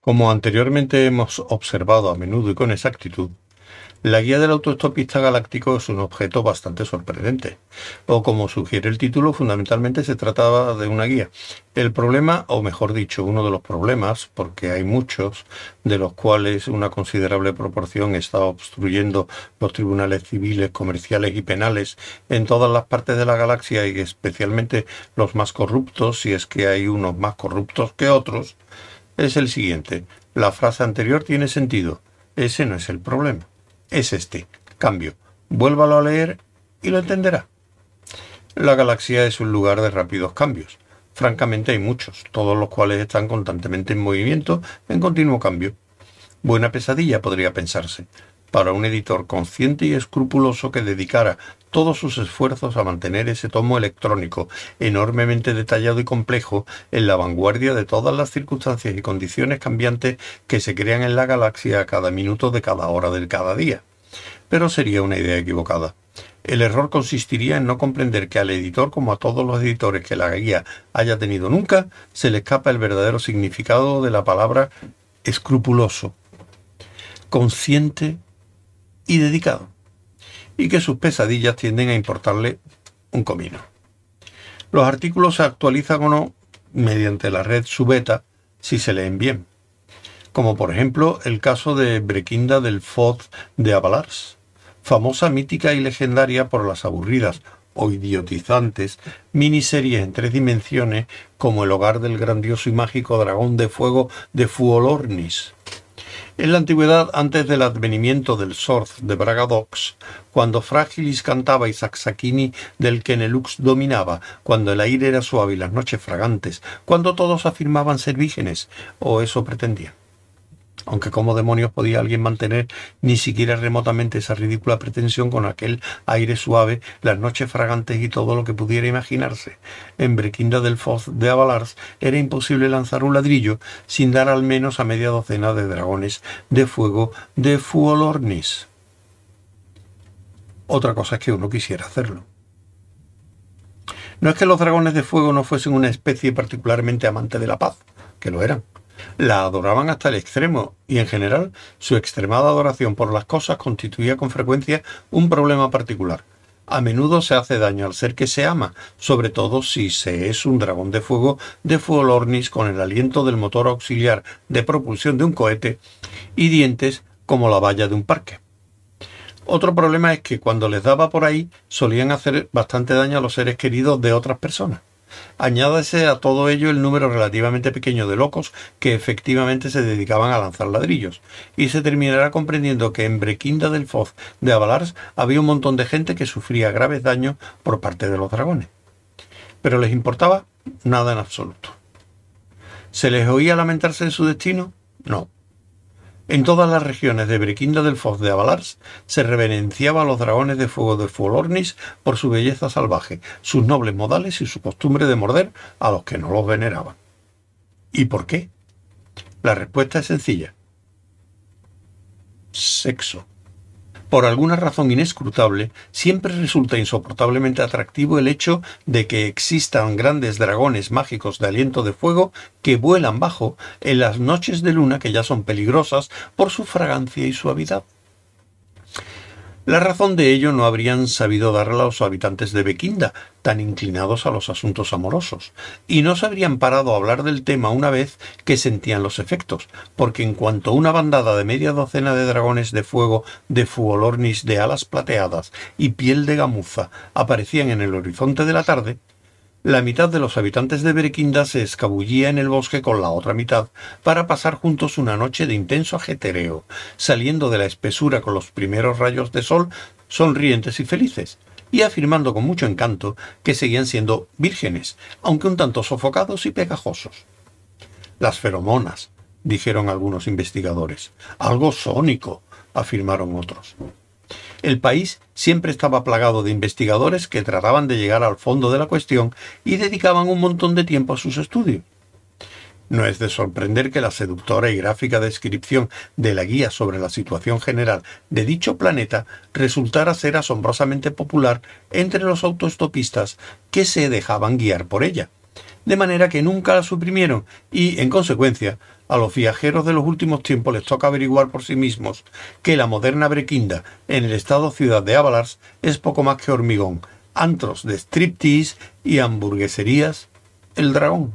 Como anteriormente hemos observado a menudo y con exactitud, la guía del autoestopista galáctico es un objeto bastante sorprendente, o como sugiere el título, fundamentalmente se trataba de una guía. El problema, o mejor dicho, uno de los problemas, porque hay muchos, de los cuales una considerable proporción está obstruyendo los tribunales civiles, comerciales y penales en todas las partes de la galaxia y especialmente los más corruptos, si es que hay unos más corruptos que otros, es el siguiente. La frase anterior tiene sentido. Ese no es el problema es este. Cambio. Vuélvalo a leer y lo entenderá. La galaxia es un lugar de rápidos cambios. Francamente hay muchos, todos los cuales están constantemente en movimiento, en continuo cambio. Buena pesadilla podría pensarse, para un editor consciente y escrupuloso que dedicara todos sus esfuerzos a mantener ese tomo electrónico enormemente detallado y complejo en la vanguardia de todas las circunstancias y condiciones cambiantes que se crean en la galaxia a cada minuto de cada hora del cada día. Pero sería una idea equivocada. El error consistiría en no comprender que al editor, como a todos los editores que la guía haya tenido nunca, se le escapa el verdadero significado de la palabra escrupuloso, consciente y dedicado y que sus pesadillas tienden a importarle un comino. Los artículos se actualizan o no mediante la red subeta si se leen bien, como por ejemplo el caso de Brequinda del Foz de Avalars, famosa, mítica y legendaria por las aburridas o idiotizantes miniseries en tres dimensiones como el hogar del grandioso y mágico dragón de fuego de Fuolornis, en la antigüedad, antes del advenimiento del Sorz de Bragadox, cuando Frágilis cantaba y Saxaquini del Kenelux dominaba, cuando el aire era suave y las noches fragantes, cuando todos afirmaban ser vírgenes, o eso pretendían aunque cómo demonios podía alguien mantener ni siquiera remotamente esa ridícula pretensión con aquel aire suave, las noches fragantes y todo lo que pudiera imaginarse. En Brequinda del Foz de Avalars era imposible lanzar un ladrillo sin dar al menos a media docena de dragones de fuego de Fuolornis. Otra cosa es que uno quisiera hacerlo. No es que los dragones de fuego no fuesen una especie particularmente amante de la paz, que lo eran la adoraban hasta el extremo y en general su extremada adoración por las cosas constituía con frecuencia un problema particular. A menudo se hace daño al ser que se ama, sobre todo si se es un dragón de fuego de Fuolornis con el aliento del motor auxiliar de propulsión de un cohete y dientes como la valla de un parque. Otro problema es que cuando les daba por ahí solían hacer bastante daño a los seres queridos de otras personas. Añádase a todo ello el número relativamente pequeño de locos que efectivamente se dedicaban a lanzar ladrillos, y se terminará comprendiendo que en Brequinda del Foz de Avalars había un montón de gente que sufría graves daños por parte de los dragones. Pero les importaba nada en absoluto. ¿Se les oía lamentarse de su destino? No. En todas las regiones de Brequinda del Foz de Avalars se reverenciaba a los dragones de fuego de Fuolornis por su belleza salvaje, sus nobles modales y su costumbre de morder a los que no los veneraban. ¿Y por qué? La respuesta es sencilla. Sexo. Por alguna razón inescrutable, siempre resulta insoportablemente atractivo el hecho de que existan grandes dragones mágicos de aliento de fuego que vuelan bajo en las noches de luna que ya son peligrosas por su fragancia y suavidad. La razón de ello no habrían sabido darla los habitantes de Bequinda, tan inclinados a los asuntos amorosos, y no se habrían parado a hablar del tema una vez que sentían los efectos, porque en cuanto una bandada de media docena de dragones de fuego de Fuolornis de alas plateadas y piel de gamuza aparecían en el horizonte de la tarde, la mitad de los habitantes de Berequinda se escabullía en el bosque con la otra mitad para pasar juntos una noche de intenso ajetereo, saliendo de la espesura con los primeros rayos de sol sonrientes y felices, y afirmando con mucho encanto que seguían siendo vírgenes, aunque un tanto sofocados y pegajosos. Las feromonas, dijeron algunos investigadores. Algo sónico, afirmaron otros. El país siempre estaba plagado de investigadores que trataban de llegar al fondo de la cuestión y dedicaban un montón de tiempo a sus estudios. No es de sorprender que la seductora y gráfica descripción de la guía sobre la situación general de dicho planeta resultara ser asombrosamente popular entre los autostopistas que se dejaban guiar por ella. De manera que nunca la suprimieron y, en consecuencia, a los viajeros de los últimos tiempos les toca averiguar por sí mismos que la moderna Brequinda en el estado ciudad de Avalars es poco más que hormigón, antros de striptease y hamburgueserías El Dragón.